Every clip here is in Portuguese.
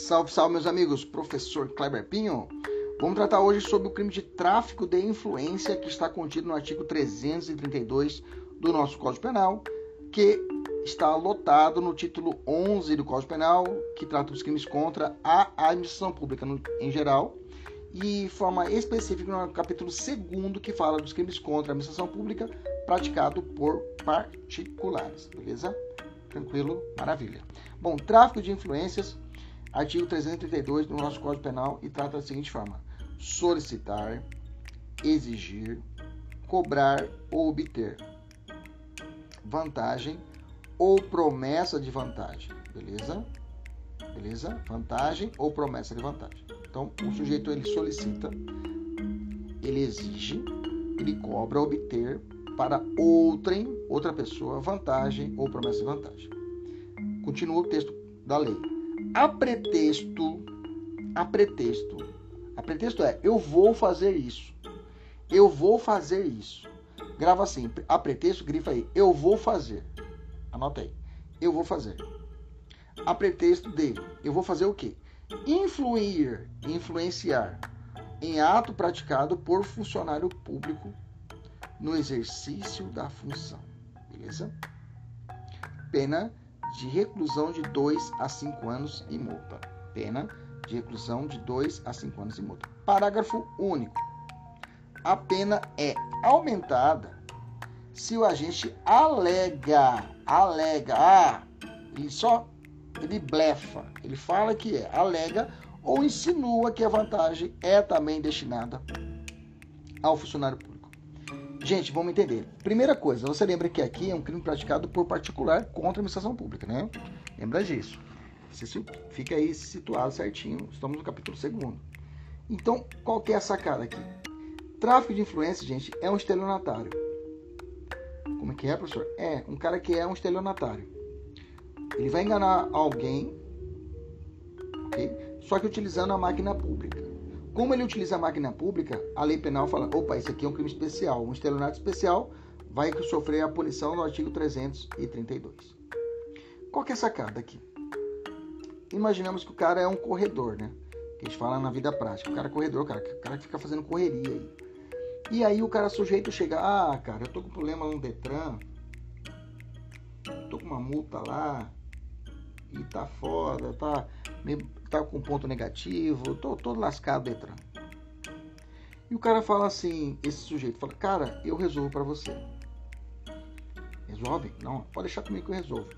Salve, salve, meus amigos. Professor Kleber Pinho. Vamos tratar hoje sobre o crime de tráfico de influência que está contido no artigo 332 do nosso Código Penal, que está lotado no título 11 do Código Penal, que trata dos crimes contra a administração pública em geral, e forma específica no capítulo 2 que fala dos crimes contra a administração pública praticado por particulares, beleza? Tranquilo? Maravilha. Bom, tráfico de influências artigo 332 do nosso Código Penal e trata da seguinte forma: solicitar, exigir, cobrar ou obter vantagem ou promessa de vantagem, beleza? Beleza? Vantagem ou promessa de vantagem. Então, o sujeito ele solicita, ele exige, ele cobra obter para outrem, outra pessoa, vantagem ou promessa de vantagem. Continua o texto da lei a pretexto, a pretexto, a pretexto é eu vou fazer isso, eu vou fazer isso. Grava assim, a pretexto, grifa aí, eu vou fazer. Anota aí, eu vou fazer. A pretexto de, eu vou fazer o quê? Influir, influenciar em ato praticado por funcionário público no exercício da função. Beleza? Pena de reclusão de 2 a 5 anos e multa. Pena de reclusão de 2 a 5 anos e multa. Parágrafo único. A pena é aumentada se o agente alega, alega, ah, ele só ele blefa, ele fala que é, alega ou insinua que a vantagem é também destinada ao funcionário público. Gente, vamos entender. Primeira coisa, você lembra que aqui é um crime praticado por particular contra a administração pública, né? Lembra disso. Você fica aí situado certinho. Estamos no capítulo 2. Então, qual que é a sacada aqui? Tráfico de influência, gente, é um estelionatário. Como é que é, professor? É, um cara que é um estelionatário. Ele vai enganar alguém, ok? Só que utilizando a máquina pública. Como ele utiliza a máquina pública, a lei penal fala: opa, isso aqui é um crime especial. Um estelionato especial vai sofrer a punição no artigo 332. Qual que é a sacada aqui? Imaginamos que o cara é um corredor, né? Que a gente fala na vida prática. O cara é corredor, o cara, o cara que fica fazendo correria aí. E aí o cara sujeito chega, ah, cara, eu tô com problema no Detran, tô com uma multa lá, e tá foda, tá, tá com ponto negativo, tô todo lascado Detran. E o cara fala assim, esse sujeito fala, cara, eu resolvo para você. Resolve? Não, pode deixar comigo que eu resolvo.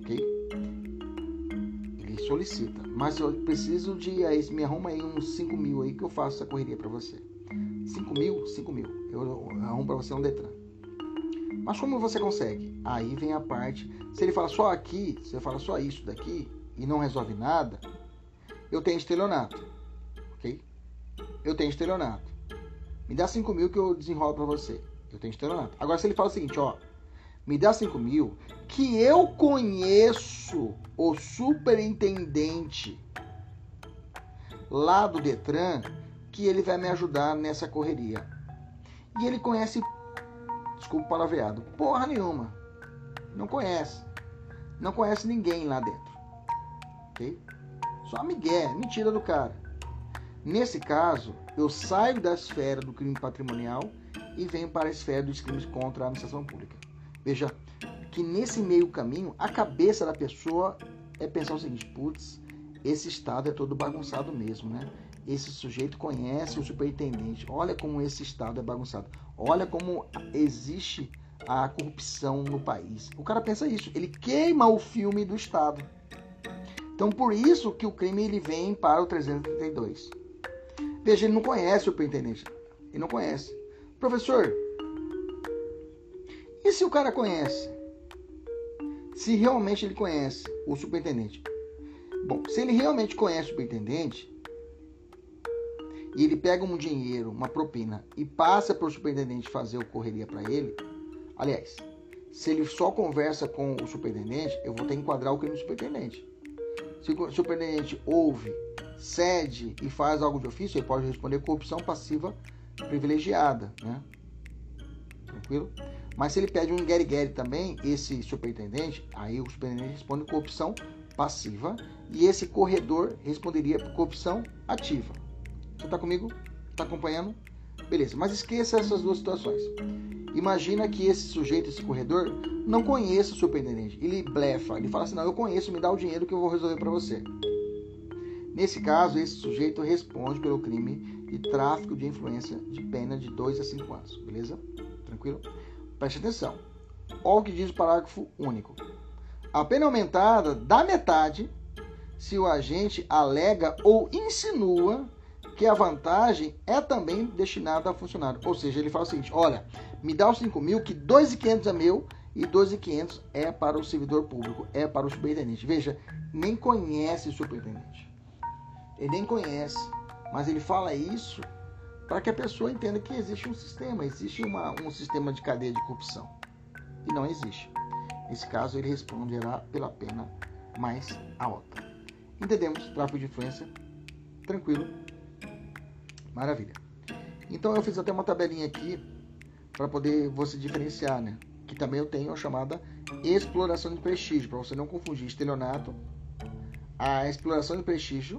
Ok? Ele solicita, mas eu preciso de, aí me arruma aí uns 5 mil aí que eu faço essa correria para você. 5 mil? 5 mil. Eu arrumo para você um Detran. Mas como você consegue? Aí vem a parte. Se ele fala só aqui, se ele fala só isso daqui e não resolve nada, eu tenho estelionato. Ok? Eu tenho estelionato. Me dá 5 mil que eu desenrolo para você. Eu tenho estelionato. Agora, se ele fala o seguinte, ó. Me dá 5 mil que eu conheço o superintendente lá do Detran que ele vai me ajudar nessa correria. E ele conhece Desculpa o palavreado. Porra nenhuma. Não conhece. Não conhece ninguém lá dentro. Ok? Só migué, mentira do cara. Nesse caso, eu saio da esfera do crime patrimonial e venho para a esfera dos crimes contra a administração pública. Veja que nesse meio caminho, a cabeça da pessoa é pensar o seguinte: putz, esse estado é todo bagunçado mesmo, né? esse sujeito conhece o superintendente. Olha como esse Estado é bagunçado. Olha como existe a corrupção no país. O cara pensa isso. Ele queima o filme do Estado. Então, por isso que o crime ele vem para o 332. Veja, ele não conhece o superintendente. Ele não conhece. Professor, e se o cara conhece? Se realmente ele conhece o superintendente? Bom, se ele realmente conhece o superintendente, e ele pega um dinheiro, uma propina, e passa para o superintendente fazer o correria para ele, aliás, se ele só conversa com o superintendente, eu vou ter que enquadrar o crime do superintendente. Se o superintendente ouve, cede e faz algo de ofício, ele pode responder corrupção passiva privilegiada, né? Tranquilo? Mas se ele pede um guerre-guerre também, esse superintendente, aí o superintendente responde corrupção passiva e esse corredor responderia por corrupção ativa. Você está comigo? Está acompanhando? Beleza, mas esqueça essas duas situações. Imagina que esse sujeito, esse corredor, não conheça o superintendente. Ele blefa, ele fala assim: não, eu conheço, me dá o dinheiro que eu vou resolver para você. Nesse caso, esse sujeito responde pelo crime de tráfico de influência de pena de 2 a 5 anos. Beleza? Tranquilo? Preste atenção. Olha o que diz o parágrafo único. A pena aumentada da metade se o agente alega ou insinua que a vantagem é também destinada ao funcionário. Ou seja, ele fala o seguinte: olha, me dá os 5 mil, que 2.500 é meu e 2.500 é para o servidor público, é para o superintendente. Veja, nem conhece o superintendente. Ele nem conhece, mas ele fala isso para que a pessoa entenda que existe um sistema, existe uma, um sistema de cadeia de corrupção. E não existe. Nesse caso, ele responderá pela pena mais alta. Entendemos? Tráfico de influência. Tranquilo. Maravilha. Então eu fiz até uma tabelinha aqui para poder você diferenciar, né? Que também eu tenho a chamada exploração de prestígio, para você não confundir estelionato, a exploração de prestígio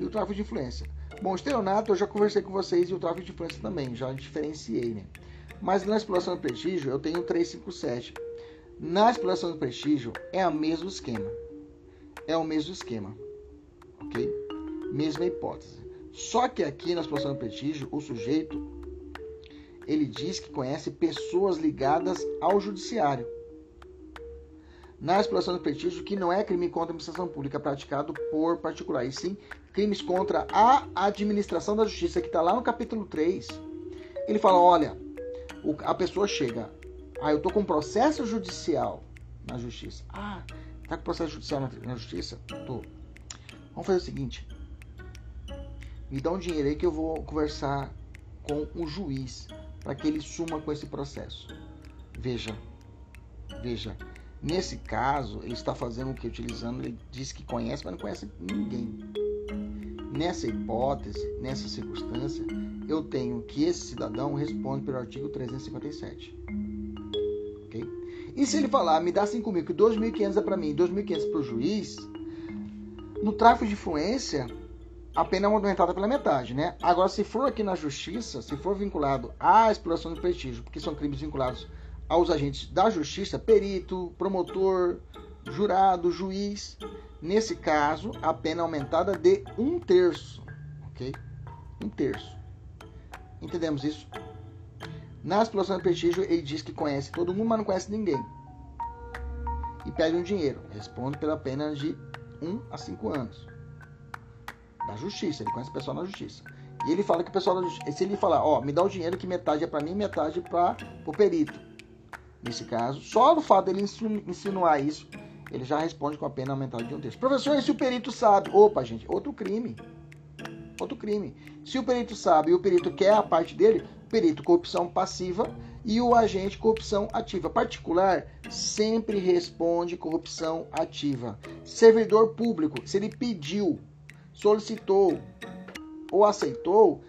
e o tráfico de influência. Bom, estelionato eu já conversei com vocês e o tráfico de influência também, já diferenciei, né? Mas na exploração de prestígio eu tenho 357. Na exploração de prestígio é o mesmo esquema. É o mesmo esquema. Ok? Mesma hipótese. Só que aqui na exploração de prestígio, o sujeito ele diz que conhece pessoas ligadas ao judiciário na exploração do prestígio, que não é crime contra a administração pública praticado por particular, e sim crimes contra a administração da justiça, que está lá no capítulo 3. Ele fala: olha, a pessoa chega, ah, eu estou com processo judicial na justiça. Ah, tá com processo judicial na, na justiça? Tô. Vamos fazer o seguinte: me dá um dinheiro aí que eu vou conversar com o juiz para que ele suma com esse processo. Veja, veja, Nesse caso, ele está fazendo o que? Utilizando, ele diz que conhece, mas não conhece ninguém. Nessa hipótese, nessa circunstância, eu tenho que esse cidadão responde pelo artigo 357. Ok? E se ele falar, me dá 5 mil, que 2.500 é para mim e 2.500 para o juiz, no tráfico de influência, a pena é aumentada pela metade, né? Agora, se for aqui na justiça, se for vinculado à exploração de prestígio, porque são crimes vinculados aos agentes da justiça, perito, promotor, jurado, juiz. Nesse caso, a pena é aumentada de um terço, ok? Um terço. Entendemos isso? Na exploração de prestígio, ele diz que conhece todo mundo, mas não conhece ninguém. E pede um dinheiro. Responde pela pena de 1 um a 5 anos. Da justiça, ele conhece o pessoal na justiça. E ele fala que o pessoal da justiça, se ele falar, ó, me dá o dinheiro que metade é para mim, metade para o perito nesse caso. Só no fato dele insinuar isso, ele já responde com a pena aumentada de um terço. Professor, e se o perito sabe? Opa, gente, outro crime. Outro crime. Se o perito sabe e o perito quer a parte dele, perito corrupção passiva e o agente corrupção ativa. Particular sempre responde corrupção ativa. Servidor público, se ele pediu, solicitou ou aceitou,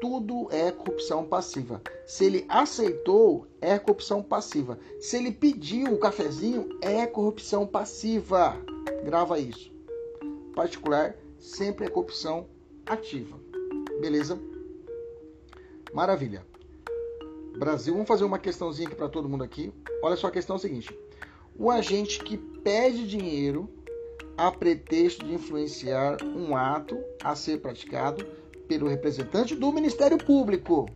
tudo é corrupção passiva. Se ele aceitou, é corrupção passiva. Se ele pediu o cafezinho, é corrupção passiva. Grava isso. Particular sempre é corrupção ativa. Beleza? Maravilha. Brasil, vamos fazer uma questãozinha aqui para todo mundo aqui. Olha só a questão é seguinte: o agente que pede dinheiro a pretexto de influenciar um ato a ser praticado pelo representante do Ministério Público.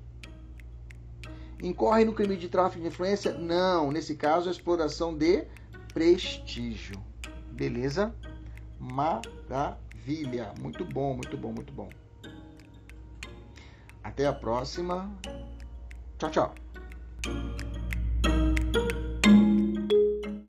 Incorre no crime de tráfico de influência? Não, nesse caso, a exploração de prestígio. Beleza? Maravilha. Muito bom, muito bom, muito bom. Até a próxima. Tchau, tchau.